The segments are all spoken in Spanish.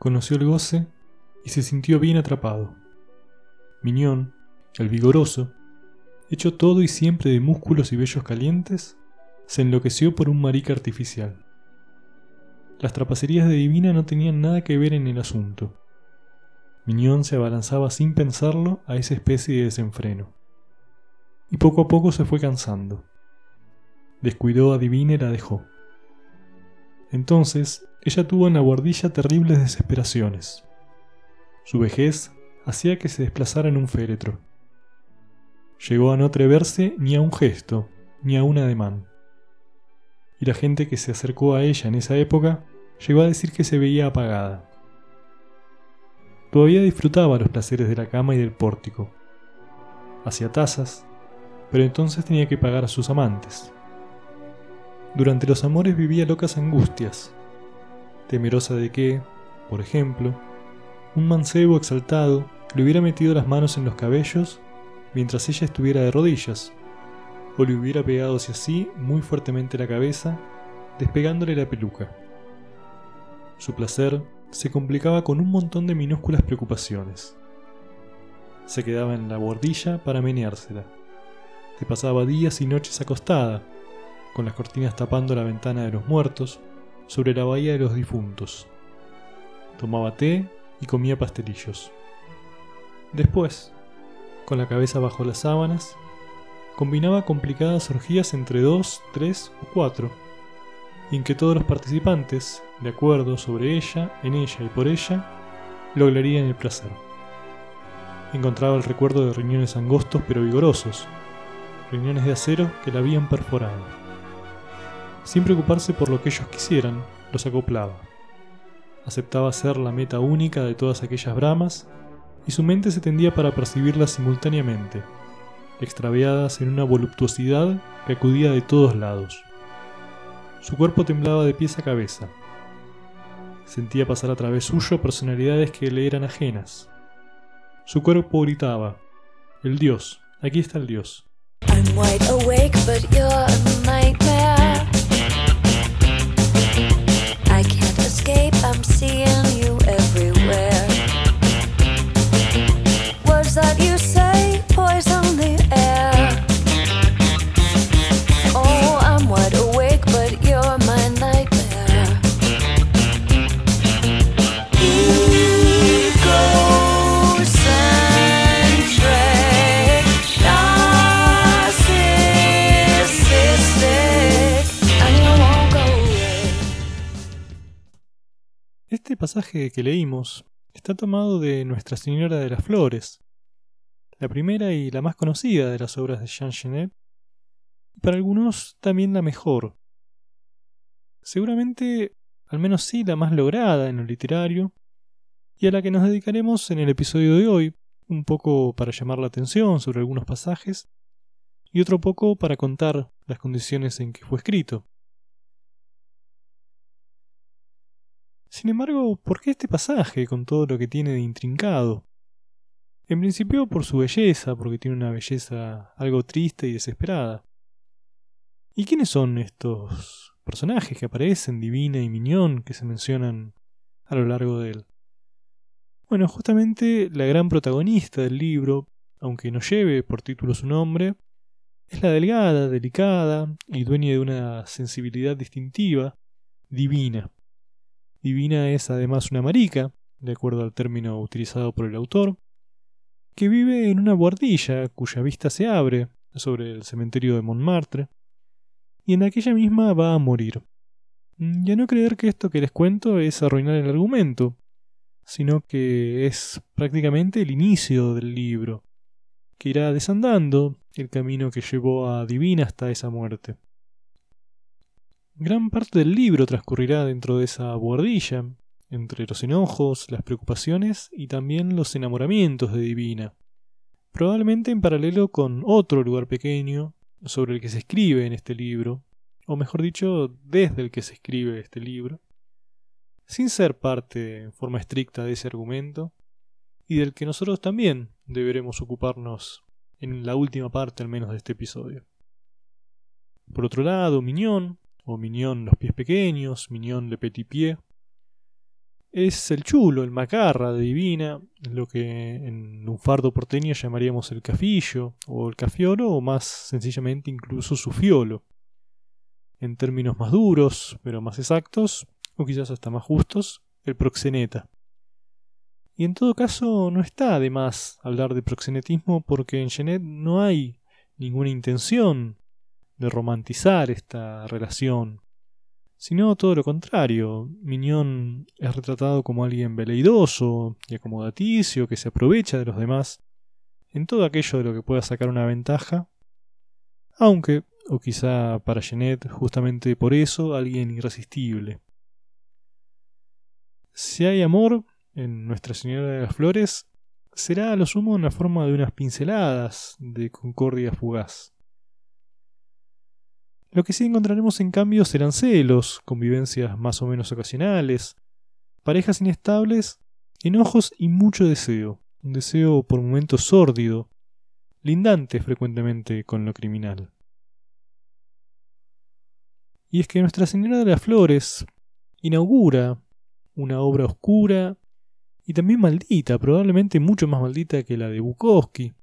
conoció el goce y se sintió bien atrapado. Miñón, el vigoroso, hecho todo y siempre de músculos y vellos calientes, se enloqueció por un marica artificial. Las trapacerías de Divina no tenían nada que ver en el asunto. Miñón se abalanzaba sin pensarlo a esa especie de desenfreno. Y poco a poco se fue cansando. Descuidó a Divina y la dejó. Entonces, ella tuvo en la guardilla terribles desesperaciones. Su vejez hacía que se desplazara en un féretro. Llegó a no atreverse ni a un gesto, ni a un ademán. Y la gente que se acercó a ella en esa época llegó a decir que se veía apagada. Todavía disfrutaba los placeres de la cama y del pórtico. Hacía tazas, pero entonces tenía que pagar a sus amantes. Durante los amores vivía locas angustias, temerosa de que, por ejemplo, un mancebo exaltado le hubiera metido las manos en los cabellos mientras ella estuviera de rodillas, o le hubiera pegado hacia sí muy fuertemente la cabeza, despegándole la peluca. Su placer se complicaba con un montón de minúsculas preocupaciones. Se quedaba en la bordilla para meneársela. Se pasaba días y noches acostada, con las cortinas tapando la ventana de los muertos, sobre la bahía de los difuntos. Tomaba té y comía pastelillos. Después, con la cabeza bajo las sábanas, combinaba complicadas orgías entre dos, tres o cuatro, en que todos los participantes, de acuerdo sobre ella, en ella y por ella, lograrían el placer. Encontraba el recuerdo de riñones angostos pero vigorosos, riñones de acero que la habían perforado sin preocuparse por lo que ellos quisieran, los acoplaba. Aceptaba ser la meta única de todas aquellas bramas, y su mente se tendía para percibirlas simultáneamente, extraviadas en una voluptuosidad que acudía de todos lados. Su cuerpo temblaba de pies a cabeza. Sentía pasar a través suyo personalidades que le eran ajenas. Su cuerpo gritaba, el Dios, aquí está el Dios. Pasaje que leímos está tomado de Nuestra Señora de las Flores, la primera y la más conocida de las obras de Jean Genet, y para algunos también la mejor. Seguramente, al menos sí, la más lograda en lo literario, y a la que nos dedicaremos en el episodio de hoy, un poco para llamar la atención sobre algunos pasajes, y otro poco para contar las condiciones en que fue escrito. Sin embargo, ¿por qué este pasaje con todo lo que tiene de intrincado? En principio por su belleza, porque tiene una belleza algo triste y desesperada. ¿Y quiénes son estos personajes que aparecen, Divina y Miñón, que se mencionan a lo largo de él? Bueno, justamente la gran protagonista del libro, aunque no lleve por título su nombre, es la delgada, delicada y dueña de una sensibilidad distintiva, divina. Divina es además una marica, de acuerdo al término utilizado por el autor, que vive en una guardilla cuya vista se abre sobre el cementerio de Montmartre, y en aquella misma va a morir. Y a no creer que esto que les cuento es arruinar el argumento, sino que es prácticamente el inicio del libro, que irá desandando el camino que llevó a Divina hasta esa muerte. Gran parte del libro transcurrirá dentro de esa buhardilla, entre los enojos, las preocupaciones y también los enamoramientos de Divina, probablemente en paralelo con otro lugar pequeño sobre el que se escribe en este libro, o mejor dicho, desde el que se escribe este libro, sin ser parte en forma estricta de ese argumento, y del que nosotros también deberemos ocuparnos en la última parte al menos de este episodio. Por otro lado, Miñón, o Mignon los pies pequeños, Mignon le petit pied, es el chulo, el macarra de Divina, lo que en un fardo porteño llamaríamos el cafillo o el cafiolo o más sencillamente incluso su fiolo. En términos más duros, pero más exactos, o quizás hasta más justos, el proxeneta. Y en todo caso no está de más hablar de proxenetismo porque en Genet no hay ninguna intención de romantizar esta relación sino todo lo contrario. Miñón es retratado como alguien veleidoso y acomodaticio que se aprovecha de los demás en todo aquello de lo que pueda sacar una ventaja, aunque, o quizá para Jeanette, justamente por eso, alguien irresistible. Si hay amor en Nuestra Señora de las Flores, será a lo sumo en la forma de unas pinceladas de concordia fugaz. Lo que sí encontraremos en cambio serán celos, convivencias más o menos ocasionales, parejas inestables, enojos y mucho deseo, un deseo por momentos sórdido, lindante frecuentemente con lo criminal. Y es que Nuestra Señora de las Flores inaugura una obra oscura y también maldita, probablemente mucho más maldita que la de Bukowski,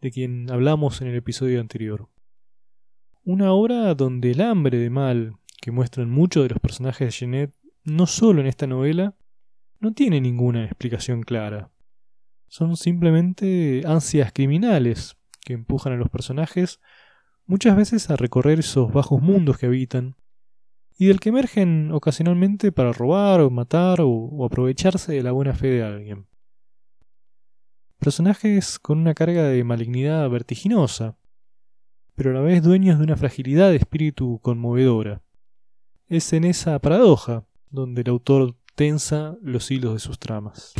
de quien hablamos en el episodio anterior. Una obra donde el hambre de mal que muestran muchos de los personajes de Jeanette, no solo en esta novela, no tiene ninguna explicación clara. Son simplemente ansias criminales que empujan a los personajes muchas veces a recorrer esos bajos mundos que habitan y del que emergen ocasionalmente para robar o matar o, o aprovecharse de la buena fe de alguien. Personajes con una carga de malignidad vertiginosa, pero a la vez dueños de una fragilidad de espíritu conmovedora. Es en esa paradoja donde el autor tensa los hilos de sus tramas.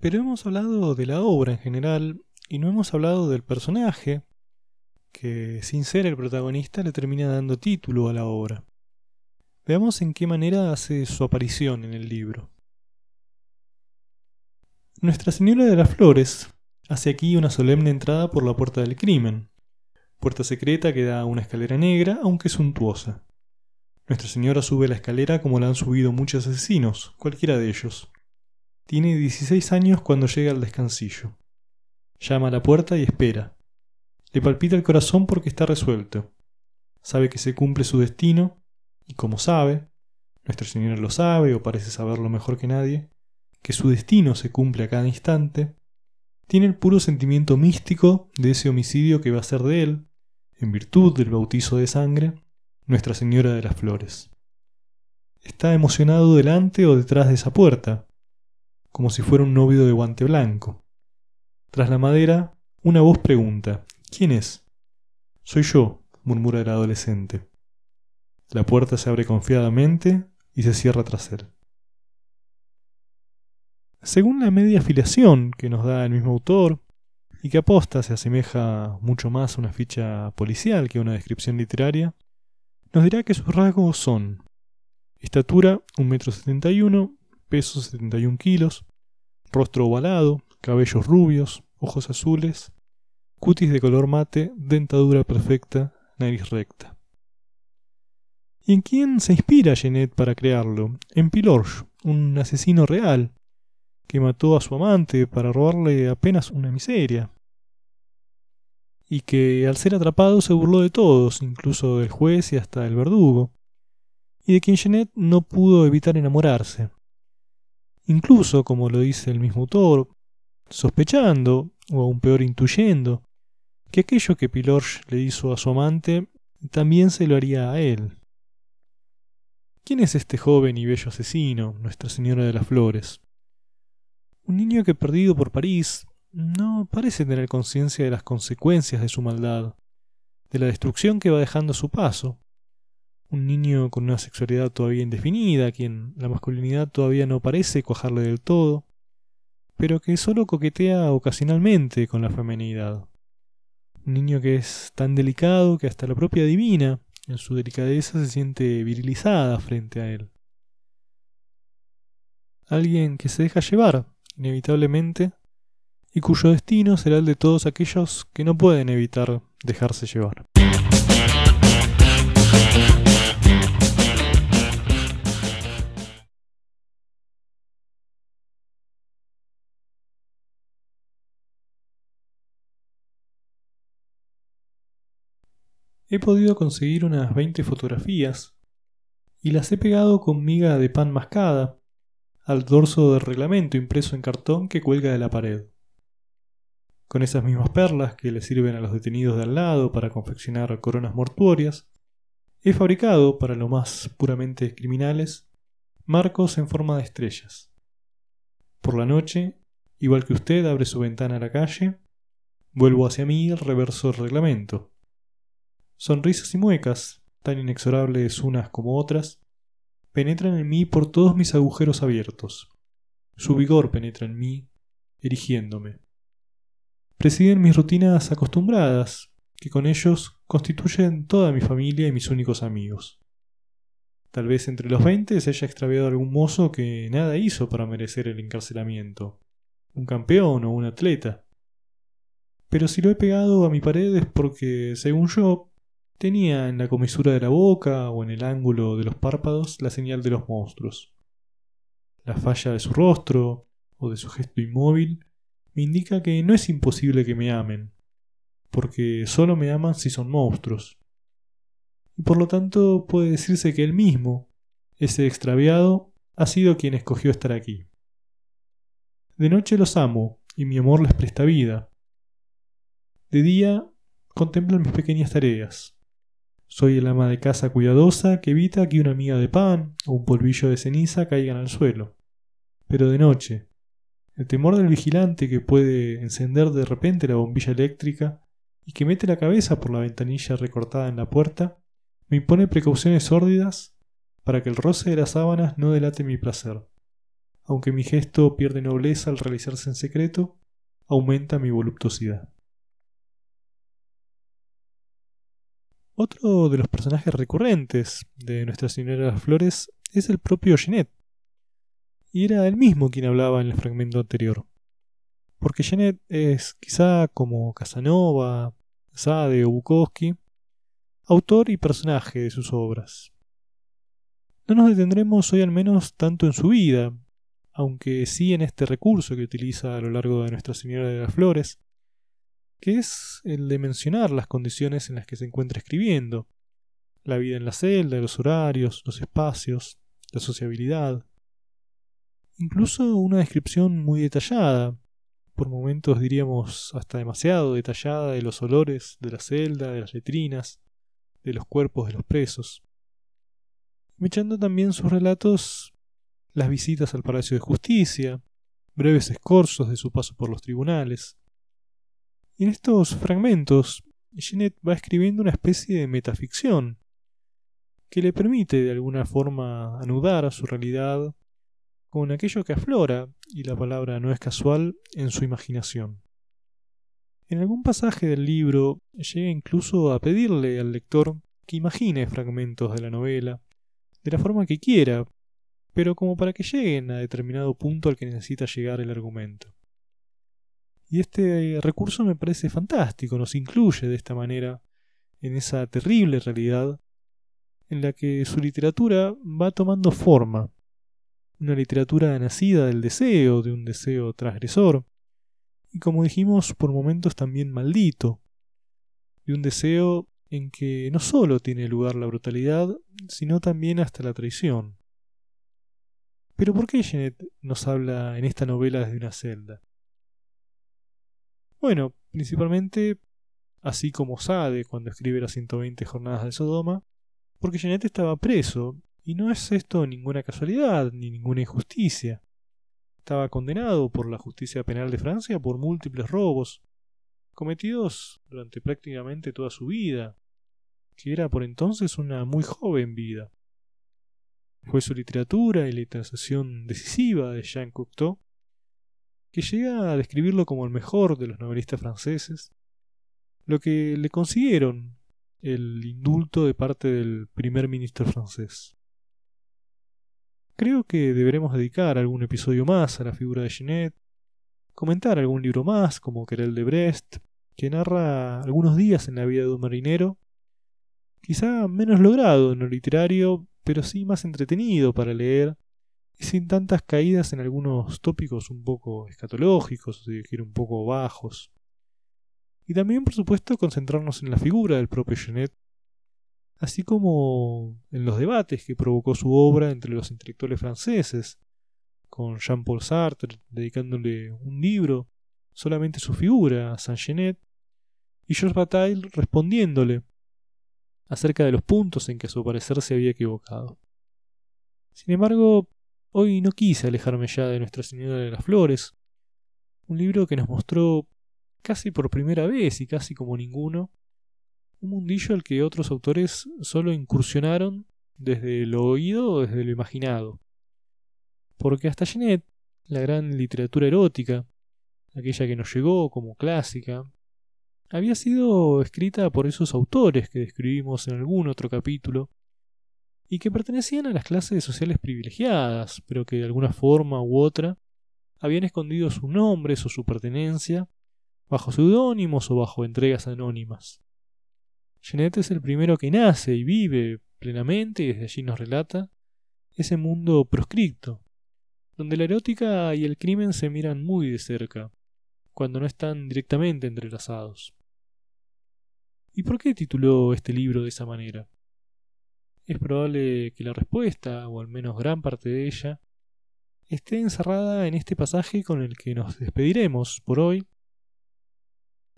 Pero hemos hablado de la obra en general y no hemos hablado del personaje, que sin ser el protagonista le termina dando título a la obra. Veamos en qué manera hace su aparición en el libro. Nuestra Señora de las Flores hace aquí una solemne entrada por la puerta del crimen, puerta secreta que da a una escalera negra, aunque suntuosa. Nuestra Señora sube la escalera como la han subido muchos asesinos, cualquiera de ellos. Tiene 16 años cuando llega al descansillo. Llama a la puerta y espera. Le palpita el corazón porque está resuelto. Sabe que se cumple su destino, y como sabe, Nuestra Señora lo sabe o parece saberlo mejor que nadie, que su destino se cumple a cada instante, tiene el puro sentimiento místico de ese homicidio que va a ser de él, en virtud del bautizo de sangre, Nuestra Señora de las Flores. Está emocionado delante o detrás de esa puerta, como si fuera un novio de guante blanco. Tras la madera, una voz pregunta ¿Quién es? Soy yo, murmura el adolescente. La puerta se abre confiadamente y se cierra tras él. Según la media afiliación que nos da el mismo autor, y que aposta se asemeja mucho más a una ficha policial que a una descripción literaria, nos dirá que sus rasgos son estatura 1,71 m, peso 71 kilos, rostro ovalado, cabellos rubios, ojos azules, cutis de color mate, dentadura perfecta, nariz recta. ¿Y en quién se inspira Jeanette para crearlo? En Pilorge, un asesino real, que mató a su amante para robarle apenas una miseria. Y que al ser atrapado se burló de todos, incluso del juez y hasta del verdugo, y de quien Jeanette no pudo evitar enamorarse. Incluso, como lo dice el mismo autor, sospechando, o aún peor intuyendo, que aquello que Pilorge le hizo a su amante también se lo haría a él. ¿Quién es este joven y bello asesino, Nuestra Señora de las Flores? Un niño que perdido por París no parece tener conciencia de las consecuencias de su maldad, de la destrucción que va dejando a su paso. Un niño con una sexualidad todavía indefinida, a quien la masculinidad todavía no parece cuajarle del todo, pero que solo coquetea ocasionalmente con la feminidad. Un niño que es tan delicado que hasta la propia divina en su delicadeza, se siente virilizada frente a él. Alguien que se deja llevar, inevitablemente, y cuyo destino será el de todos aquellos que no pueden evitar dejarse llevar. He podido conseguir unas 20 fotografías y las he pegado con miga de pan mascada al dorso del reglamento impreso en cartón que cuelga de la pared. Con esas mismas perlas que le sirven a los detenidos de al lado para confeccionar coronas mortuorias, he fabricado, para lo más puramente criminales, marcos en forma de estrellas. Por la noche, igual que usted abre su ventana a la calle, vuelvo hacia mí el reverso del reglamento Sonrisas y muecas, tan inexorables unas como otras, penetran en mí por todos mis agujeros abiertos. Su vigor penetra en mí, erigiéndome. Presiden mis rutinas acostumbradas, que con ellos constituyen toda mi familia y mis únicos amigos. Tal vez entre los veinte se haya extraviado algún mozo que nada hizo para merecer el encarcelamiento, un campeón o un atleta. Pero si lo he pegado a mi pared es porque, según yo, Tenía en la comisura de la boca o en el ángulo de los párpados la señal de los monstruos. La falla de su rostro o de su gesto inmóvil me indica que no es imposible que me amen, porque solo me aman si son monstruos. Y por lo tanto puede decirse que él mismo, ese extraviado, ha sido quien escogió estar aquí. De noche los amo y mi amor les presta vida. De día contemplan mis pequeñas tareas, soy el ama de casa cuidadosa que evita que una miga de pan o un polvillo de ceniza caigan al suelo. Pero de noche, el temor del vigilante que puede encender de repente la bombilla eléctrica y que mete la cabeza por la ventanilla recortada en la puerta, me impone precauciones sórdidas para que el roce de las sábanas no delate mi placer. Aunque mi gesto pierde nobleza al realizarse en secreto, aumenta mi voluptuosidad. Otro de los personajes recurrentes de Nuestra Señora de las Flores es el propio Jeanette. Y era él mismo quien hablaba en el fragmento anterior. Porque Jeanette es, quizá como Casanova, Sade o Bukowski, autor y personaje de sus obras. No nos detendremos hoy al menos tanto en su vida, aunque sí en este recurso que utiliza a lo largo de Nuestra Señora de las Flores, que es el de mencionar las condiciones en las que se encuentra escribiendo, la vida en la celda, los horarios, los espacios, la sociabilidad. Incluso una descripción muy detallada, por momentos diríamos hasta demasiado detallada de los olores de la celda, de las letrinas, de los cuerpos de los presos. Echando también sus relatos las visitas al Palacio de Justicia, breves escorzos de su paso por los tribunales, y en estos fragmentos, Jeanette va escribiendo una especie de metaficción que le permite de alguna forma anudar su realidad con aquello que aflora, y la palabra no es casual, en su imaginación. En algún pasaje del libro llega incluso a pedirle al lector que imagine fragmentos de la novela, de la forma que quiera, pero como para que lleguen a determinado punto al que necesita llegar el argumento. Y este recurso me parece fantástico, nos incluye de esta manera en esa terrible realidad en la que su literatura va tomando forma. Una literatura nacida del deseo, de un deseo transgresor, y como dijimos, por momentos también maldito, de un deseo en que no solo tiene lugar la brutalidad, sino también hasta la traición. Pero ¿por qué Jeanette nos habla en esta novela desde una celda? Bueno, principalmente, así como Sade cuando escribe las 120 jornadas de Sodoma, porque Jeanette estaba preso, y no es esto ninguna casualidad ni ninguna injusticia. Estaba condenado por la justicia penal de Francia por múltiples robos, cometidos durante prácticamente toda su vida, que era por entonces una muy joven vida. Fue su literatura y la intercesión decisiva de Jean Cocteau que llega a describirlo como el mejor de los novelistas franceses, lo que le consiguieron el indulto de parte del primer ministro francés. Creo que deberemos dedicar algún episodio más a la figura de Jeanette, comentar algún libro más, como Querel de Brest, que narra algunos días en la vida de un marinero, quizá menos logrado en lo literario, pero sí más entretenido para leer, y sin tantas caídas en algunos tópicos un poco escatológicos, o decir, un poco bajos. Y también, por supuesto, concentrarnos en la figura del propio Genet, así como en los debates que provocó su obra entre los intelectuales franceses, con Jean-Paul Sartre dedicándole un libro solamente su figura a Saint-Genet, y Georges Bataille respondiéndole acerca de los puntos en que a su parecer se había equivocado. Sin embargo, hoy no quise alejarme ya de Nuestra Señora de las Flores, un libro que nos mostró casi por primera vez y casi como ninguno, un mundillo al que otros autores solo incursionaron desde lo oído o desde lo imaginado. Porque hasta Genet, la gran literatura erótica, aquella que nos llegó como clásica, había sido escrita por esos autores que describimos en algún otro capítulo, y que pertenecían a las clases sociales privilegiadas, pero que de alguna forma u otra habían escondido sus nombres o su pertenencia bajo seudónimos o bajo entregas anónimas. Jeanette es el primero que nace y vive plenamente, y desde allí nos relata, ese mundo proscripto, donde la erótica y el crimen se miran muy de cerca, cuando no están directamente entrelazados. ¿Y por qué tituló este libro de esa manera? Es probable que la respuesta, o al menos gran parte de ella, esté encerrada en este pasaje con el que nos despediremos por hoy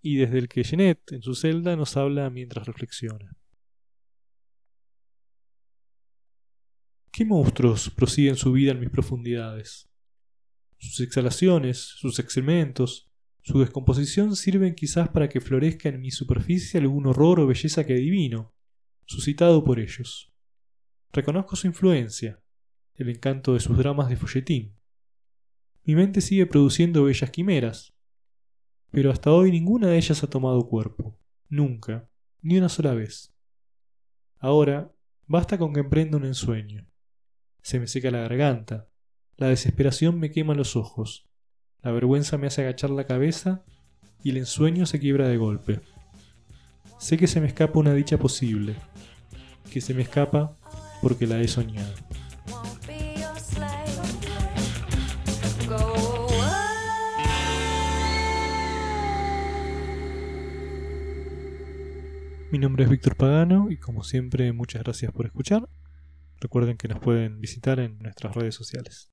y desde el que Jeanette en su celda nos habla mientras reflexiona. ¿Qué monstruos prosiguen su vida en mis profundidades? Sus exhalaciones, sus excrementos, su descomposición sirven quizás para que florezca en mi superficie algún horror o belleza que adivino, suscitado por ellos. Reconozco su influencia, el encanto de sus dramas de folletín. Mi mente sigue produciendo bellas quimeras, pero hasta hoy ninguna de ellas ha tomado cuerpo. Nunca. Ni una sola vez. Ahora, basta con que emprenda un ensueño. Se me seca la garganta. La desesperación me quema los ojos. La vergüenza me hace agachar la cabeza y el ensueño se quiebra de golpe. Sé que se me escapa una dicha posible, que se me escapa porque la he soñado. Mi nombre es Víctor Pagano y como siempre muchas gracias por escuchar. Recuerden que nos pueden visitar en nuestras redes sociales.